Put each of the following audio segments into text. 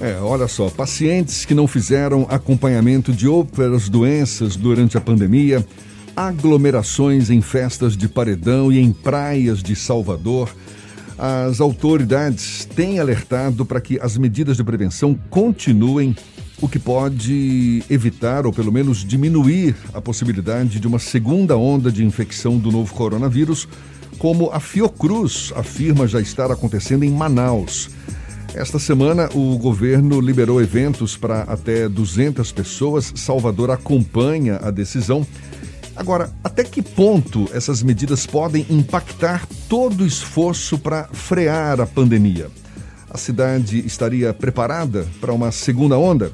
É, olha só, pacientes que não fizeram acompanhamento de outras doenças durante a pandemia, aglomerações em festas de paredão e em praias de Salvador. As autoridades têm alertado para que as medidas de prevenção continuem, o que pode evitar ou pelo menos diminuir a possibilidade de uma segunda onda de infecção do novo coronavírus, como a Fiocruz afirma já estar acontecendo em Manaus. Esta semana, o governo liberou eventos para até 200 pessoas. Salvador acompanha a decisão. Agora, até que ponto essas medidas podem impactar todo o esforço para frear a pandemia? A cidade estaria preparada para uma segunda onda?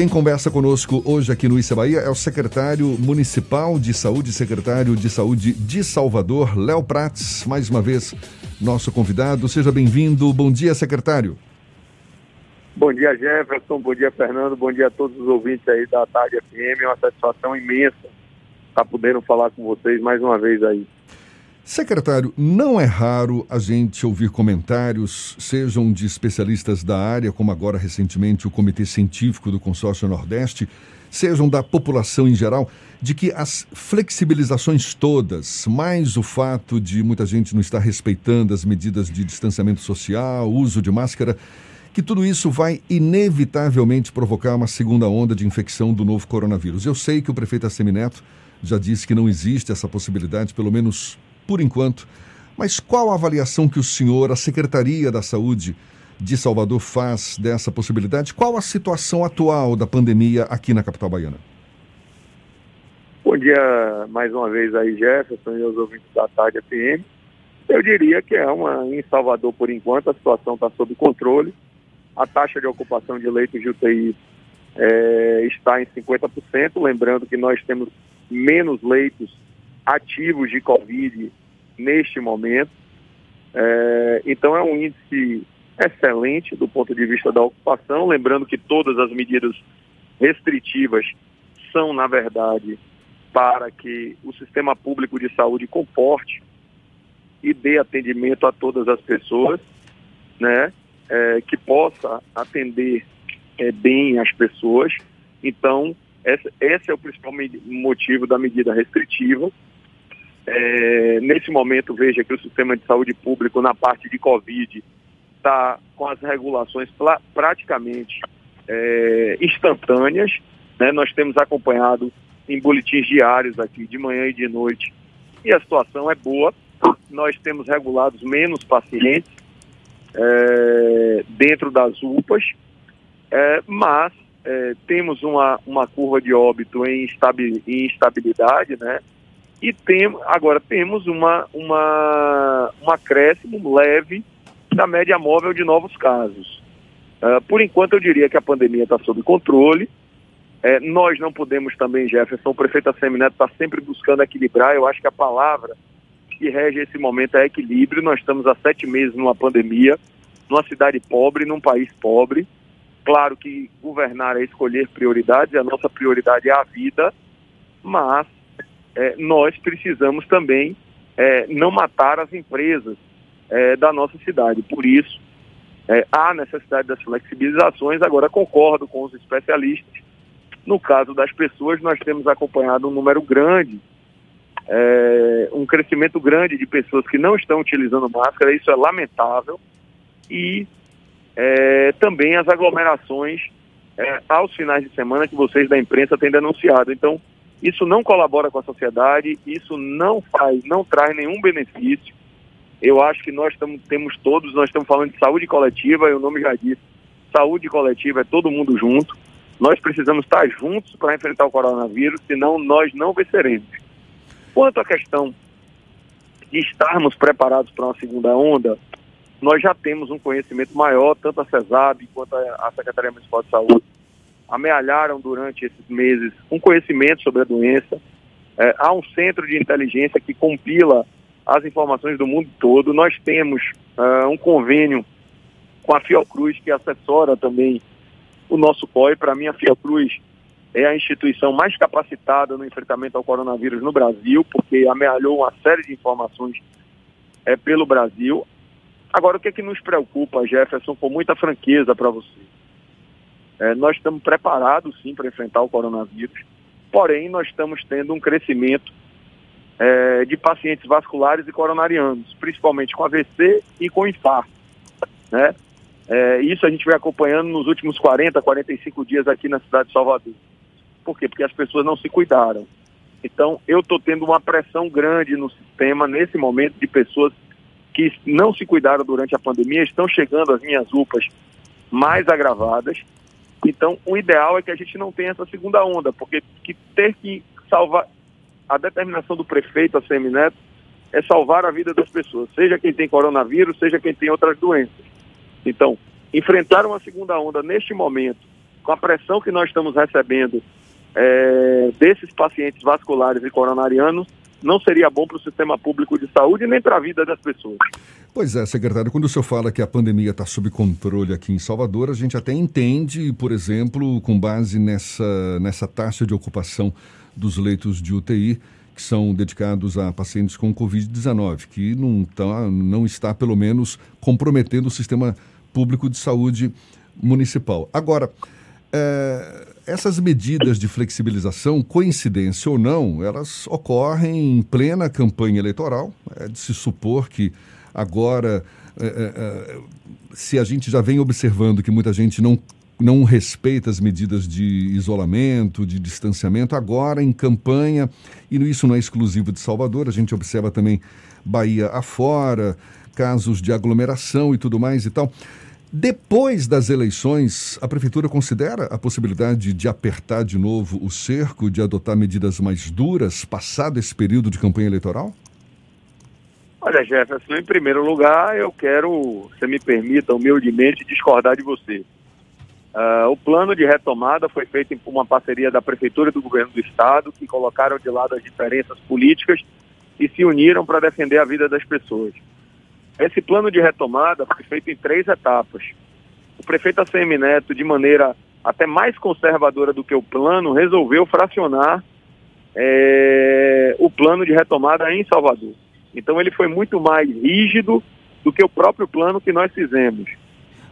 Quem conversa conosco hoje aqui no Issa Bahia é o secretário municipal de saúde, secretário de saúde de Salvador, Léo Prates. Mais uma vez, nosso convidado. Seja bem-vindo. Bom dia, secretário. Bom dia, Jefferson. Bom dia, Fernando. Bom dia a todos os ouvintes aí da Tarde FM. É uma satisfação imensa estar podendo falar com vocês mais uma vez aí. Secretário, não é raro a gente ouvir comentários, sejam de especialistas da área, como agora recentemente o Comitê Científico do Consórcio Nordeste, sejam da população em geral, de que as flexibilizações todas, mais o fato de muita gente não estar respeitando as medidas de distanciamento social, uso de máscara, que tudo isso vai inevitavelmente provocar uma segunda onda de infecção do novo coronavírus. Eu sei que o prefeito Assemineto já disse que não existe essa possibilidade, pelo menos por enquanto. Mas qual a avaliação que o senhor, a Secretaria da Saúde de Salvador, faz dessa possibilidade? Qual a situação atual da pandemia aqui na capital baiana? Bom dia mais uma vez aí, Jefferson e os ouvintes da tarde FM. Eu diria que é uma em Salvador por enquanto, a situação está sob controle. A taxa de ocupação de leitos de UTI é, está em 50%, lembrando que nós temos menos leitos ativos de Covid neste momento. É, então é um índice excelente do ponto de vista da ocupação, lembrando que todas as medidas restritivas são, na verdade, para que o sistema público de saúde comporte e dê atendimento a todas as pessoas, né, é, que possa atender é, bem as pessoas. Então, esse, esse é o principal motivo da medida restritiva. É, nesse momento, veja que o sistema de saúde público, na parte de Covid, está com as regulações praticamente é, instantâneas. Né? Nós temos acompanhado em boletins diários aqui, de manhã e de noite, e a situação é boa. Nós temos regulados menos pacientes é, dentro das UPAs, é, mas é, temos uma, uma curva de óbito em, em instabilidade, né? E tem, agora temos uma, uma, um acréscimo leve da média móvel de novos casos. Uh, por enquanto, eu diria que a pandemia está sob controle. É, nós não podemos também, Jefferson, o prefeito Assemineto está sempre buscando equilibrar. Eu acho que a palavra que rege esse momento é equilíbrio. Nós estamos há sete meses numa pandemia, numa cidade pobre, num país pobre. Claro que governar é escolher prioridades, a nossa prioridade é a vida, mas é, nós precisamos também é, não matar as empresas é, da nossa cidade. Por isso, é, há necessidade das flexibilizações. Agora, concordo com os especialistas. No caso das pessoas, nós temos acompanhado um número grande, é, um crescimento grande de pessoas que não estão utilizando máscara. Isso é lamentável. E é, também as aglomerações aos finais de semana que vocês da imprensa têm denunciado. Então, isso não colabora com a sociedade, isso não faz, não traz nenhum benefício. Eu acho que nós tamo, temos todos, nós estamos falando de saúde coletiva, e o nome já disse, saúde coletiva é todo mundo junto. Nós precisamos estar juntos para enfrentar o coronavírus, senão nós não venceremos. Quanto à questão de estarmos preparados para uma segunda onda, nós já temos um conhecimento maior, tanto a CESAB quanto a Secretaria Municipal de Saúde amealharam durante esses meses um conhecimento sobre a doença. É, há um centro de inteligência que compila as informações do mundo todo. Nós temos uh, um convênio com a Fiocruz, que assessora também o nosso COI. Para mim, a Fiocruz é a instituição mais capacitada no enfrentamento ao coronavírus no Brasil, porque amealhou uma série de informações é, pelo Brasil. Agora, o que é que nos preocupa, Jefferson, com muita franqueza para você? É, nós estamos preparados sim para enfrentar o coronavírus, porém nós estamos tendo um crescimento é, de pacientes vasculares e coronarianos, principalmente com AVC e com infarto. Né? É, isso a gente vem acompanhando nos últimos 40, 45 dias aqui na cidade de Salvador. Por quê? Porque as pessoas não se cuidaram. Então, eu estou tendo uma pressão grande no sistema nesse momento de pessoas que não se cuidaram durante a pandemia, estão chegando às minhas UPAs mais agravadas. Então, o ideal é que a gente não tenha essa segunda onda, porque que ter que salvar a determinação do prefeito, a Semineto, é salvar a vida das pessoas, seja quem tem coronavírus, seja quem tem outras doenças. Então, enfrentar uma segunda onda neste momento, com a pressão que nós estamos recebendo é, desses pacientes vasculares e coronarianos, não seria bom para o sistema público de saúde nem para a vida das pessoas. Pois é, secretário, quando o senhor fala que a pandemia está sob controle aqui em Salvador, a gente até entende, por exemplo, com base nessa, nessa taxa de ocupação dos leitos de UTI, que são dedicados a pacientes com Covid-19, que não, tá, não está, pelo menos, comprometendo o sistema público de saúde municipal. Agora, é, essas medidas de flexibilização, coincidência ou não, elas ocorrem em plena campanha eleitoral. É de se supor que agora, é, é, é, se a gente já vem observando que muita gente não, não respeita as medidas de isolamento, de distanciamento, agora em campanha, e isso não é exclusivo de Salvador, a gente observa também Bahia afora, casos de aglomeração e tudo mais e tal. Depois das eleições, a prefeitura considera a possibilidade de apertar de novo o cerco, de adotar medidas mais duras, passado esse período de campanha eleitoral? Olha, Jefferson, em primeiro lugar, eu quero, se me permita, humildemente, discordar de você. Uh, o plano de retomada foi feito por uma parceria da Prefeitura e do Governo do Estado, que colocaram de lado as diferenças políticas e se uniram para defender a vida das pessoas. Esse plano de retomada foi feito em três etapas. O prefeito ACM Neto, de maneira até mais conservadora do que o plano, resolveu fracionar é, o plano de retomada em Salvador. Então ele foi muito mais rígido do que o próprio plano que nós fizemos.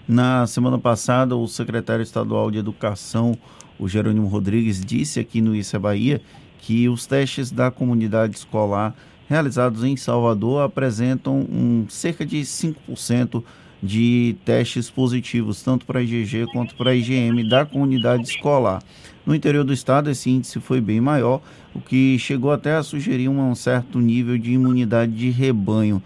Na semana passada, o secretário estadual de Educação, o Jerônimo Rodrigues, disse aqui no Issa Bahia que os testes da comunidade escolar realizados em Salvador apresentam um, cerca de 5% de testes positivos, tanto para IgG quanto para IgM da comunidade escolar. No interior do estado, esse índice foi bem maior, o que chegou até a sugerir um certo nível de imunidade de rebanho.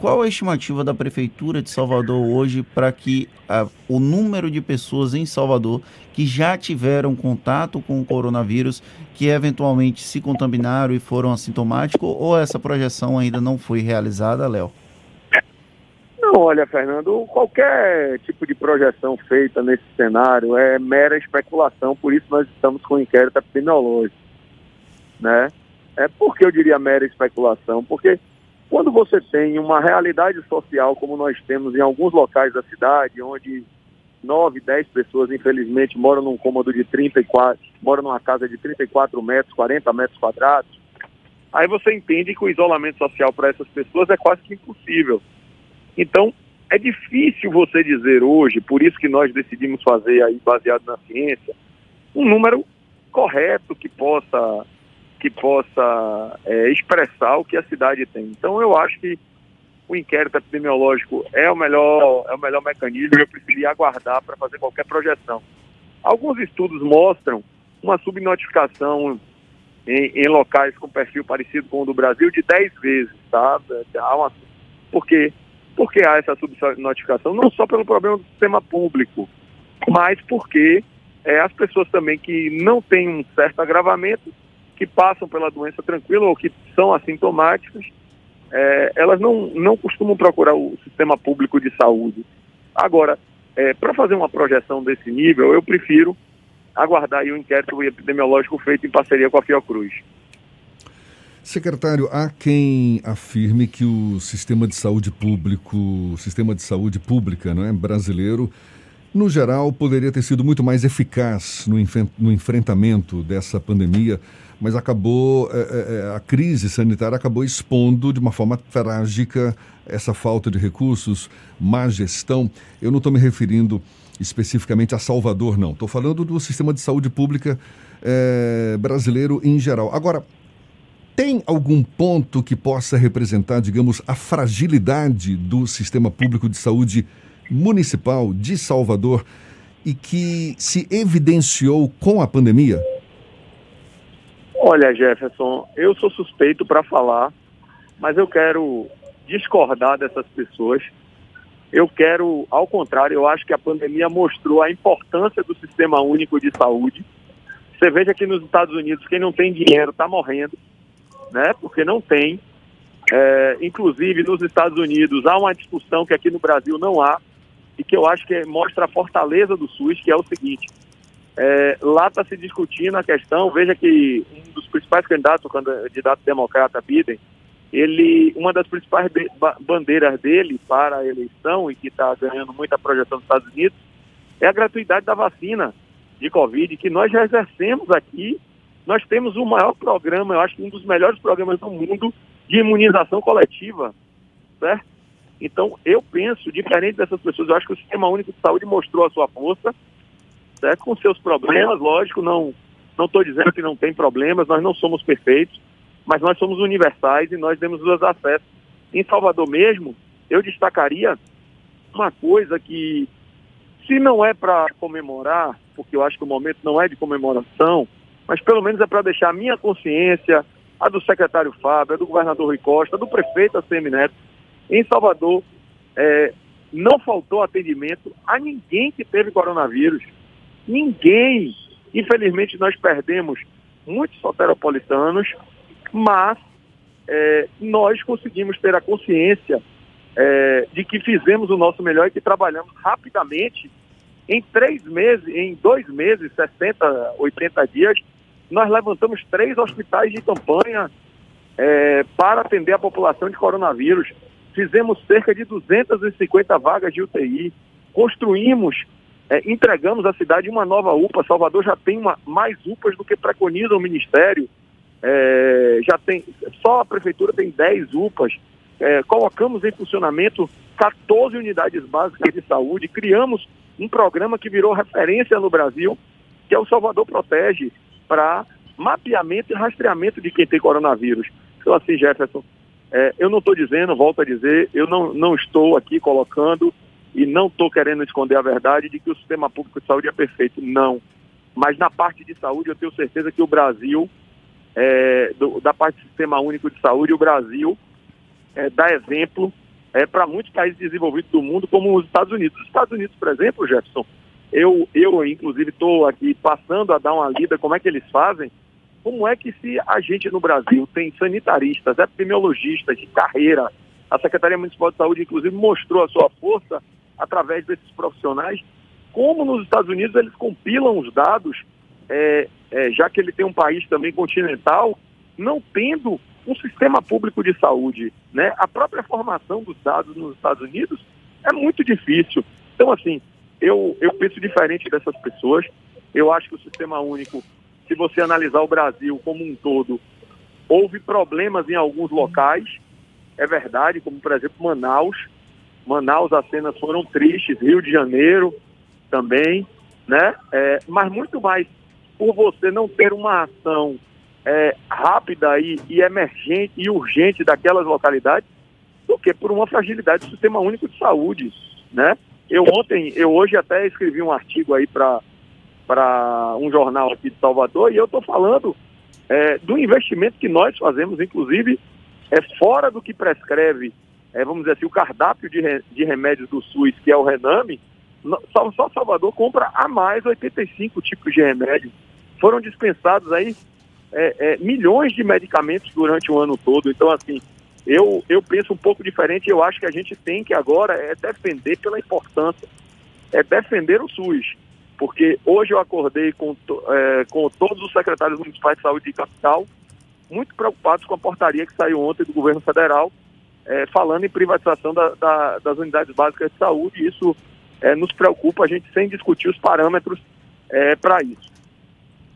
Qual a estimativa da Prefeitura de Salvador hoje para que a, o número de pessoas em Salvador que já tiveram contato com o coronavírus, que eventualmente se contaminaram e foram assintomáticos, ou essa projeção ainda não foi realizada, Léo? Não, olha, Fernando, qualquer tipo de projeção feita nesse cenário é mera especulação, por isso nós estamos com o inquérito epidemiológico. Né? É porque eu diria mera especulação, porque quando você tem uma realidade social como nós temos em alguns locais da cidade, onde 9, 10 pessoas, infelizmente, moram num cômodo de 34, moram numa casa de 34 metros, 40 metros quadrados, aí você entende que o isolamento social para essas pessoas é quase que impossível. Então, é difícil você dizer hoje, por isso que nós decidimos fazer aí, baseado na ciência, um número correto que possa que possa é, expressar o que a cidade tem. Então eu acho que o inquérito epidemiológico é o melhor, é o melhor mecanismo eu preferia aguardar para fazer qualquer projeção. Alguns estudos mostram uma subnotificação em, em, locais com perfil parecido com o do Brasil de 10 vezes, tá? Há uma, por quê? Porque há essa subnotificação, não só pelo problema do sistema público, mas porque é, as pessoas também que não têm um certo agravamento que passam pela doença tranquila ou que são assintomáticas, é, elas não, não costumam procurar o sistema público de saúde. Agora, é, para fazer uma projeção desse nível, eu prefiro aguardar o inquérito epidemiológico feito em parceria com a Fiocruz. Secretário, há quem afirme que o sistema de saúde público, sistema de saúde pública não é, brasileiro, no geral, poderia ter sido muito mais eficaz no, no enfrentamento dessa pandemia, mas acabou, é, é, a crise sanitária acabou expondo de uma forma trágica essa falta de recursos, má gestão. Eu não estou me referindo especificamente a Salvador, não. Estou falando do sistema de saúde pública é, brasileiro em geral. Agora, tem algum ponto que possa representar, digamos, a fragilidade do sistema público de saúde municipal de Salvador e que se evidenciou com a pandemia? Olha, Jefferson, eu sou suspeito para falar, mas eu quero discordar dessas pessoas. Eu quero, ao contrário, eu acho que a pandemia mostrou a importância do sistema único de saúde. Você veja que nos Estados Unidos, quem não tem dinheiro está morrendo, né? Porque não tem. É, inclusive, nos Estados Unidos há uma discussão que aqui no Brasil não há, e que eu acho que mostra a fortaleza do SUS, que é o seguinte: é, lá está se discutindo a questão. Veja que um dos principais candidatos, o candidato democrata Biden, ele, uma das principais bandeiras dele para a eleição e que está ganhando muita projeção nos Estados Unidos é a gratuidade da vacina de Covid, que nós já exercemos aqui. Nós temos o maior programa, eu acho que um dos melhores programas do mundo de imunização coletiva, certo? Então, eu penso, diferente dessas pessoas, eu acho que o Sistema Único de Saúde mostrou a sua força, certo? com seus problemas, lógico, não não estou dizendo que não tem problemas, nós não somos perfeitos, mas nós somos universais e nós temos os acessos. Em Salvador mesmo, eu destacaria uma coisa que, se não é para comemorar, porque eu acho que o momento não é de comemoração, mas pelo menos é para deixar a minha consciência, a do secretário Fábio, a do governador Rui Costa, a do prefeito ACM Neto, em Salvador, é, não faltou atendimento a ninguém que teve coronavírus. Ninguém. Infelizmente, nós perdemos muitos soteropolitanos, mas é, nós conseguimos ter a consciência é, de que fizemos o nosso melhor e que trabalhamos rapidamente. Em três meses, em dois meses, 60, 80 dias, nós levantamos três hospitais de campanha é, para atender a população de coronavírus fizemos cerca de 250 vagas de UTI, construímos, é, entregamos à cidade uma nova UPA. Salvador já tem uma, mais UPAs do que preconiza o Ministério. É, já tem, só a prefeitura tem 10 UPAs. É, colocamos em funcionamento 14 unidades básicas de saúde, criamos um programa que virou referência no Brasil, que é o Salvador Protege, para mapeamento e rastreamento de quem tem coronavírus. Então, assim, Jefferson, é, eu não estou dizendo, volto a dizer, eu não, não estou aqui colocando e não estou querendo esconder a verdade de que o sistema público de saúde é perfeito. Não. Mas na parte de saúde, eu tenho certeza que o Brasil, é, do, da parte do sistema único de saúde, o Brasil é, dá exemplo é, para muitos países desenvolvidos do mundo, como os Estados Unidos. Os Estados Unidos, por exemplo, Jefferson, eu, eu inclusive, estou aqui passando a dar uma lida como é que eles fazem como é que se a gente no Brasil tem sanitaristas, epidemiologistas de carreira, a Secretaria Municipal de Saúde, inclusive, mostrou a sua força através desses profissionais, como nos Estados Unidos eles compilam os dados, é, é, já que ele tem um país também continental, não tendo um sistema público de saúde. Né? A própria formação dos dados nos Estados Unidos é muito difícil. Então, assim, eu, eu penso diferente dessas pessoas. Eu acho que o sistema único se você analisar o Brasil como um todo, houve problemas em alguns locais, é verdade, como por exemplo Manaus. Manaus as cenas foram tristes, Rio de Janeiro também, né? É, mas muito mais por você não ter uma ação é, rápida e, e emergente e urgente daquelas localidades do que por uma fragilidade do sistema único de saúde, né? Eu ontem, eu hoje até escrevi um artigo aí para para um jornal aqui de Salvador, e eu estou falando é, do investimento que nós fazemos, inclusive, é fora do que prescreve, é, vamos dizer assim, o cardápio de, re, de remédios do SUS, que é o Rename, só, só Salvador compra a mais 85 tipos de remédios. Foram dispensados aí é, é, milhões de medicamentos durante o ano todo. Então, assim, eu, eu penso um pouco diferente. Eu acho que a gente tem que agora é defender pela importância, é defender o SUS porque hoje eu acordei com, é, com todos os secretários municipais de saúde de capital, muito preocupados com a portaria que saiu ontem do governo federal, é, falando em privatização da, da, das unidades básicas de saúde. Isso é, nos preocupa, a gente sem discutir os parâmetros é, para isso.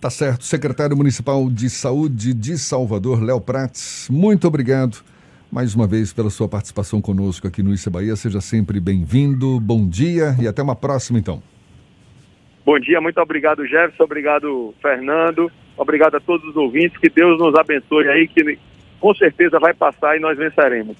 Tá certo. Secretário Municipal de Saúde de Salvador, Léo Prates, muito obrigado mais uma vez pela sua participação conosco aqui no Isa Bahia. Seja sempre bem-vindo, bom dia e até uma próxima, então. Bom dia, muito obrigado, Jefferson, obrigado, Fernando, obrigado a todos os ouvintes, que Deus nos abençoe aí, que com certeza vai passar e nós venceremos.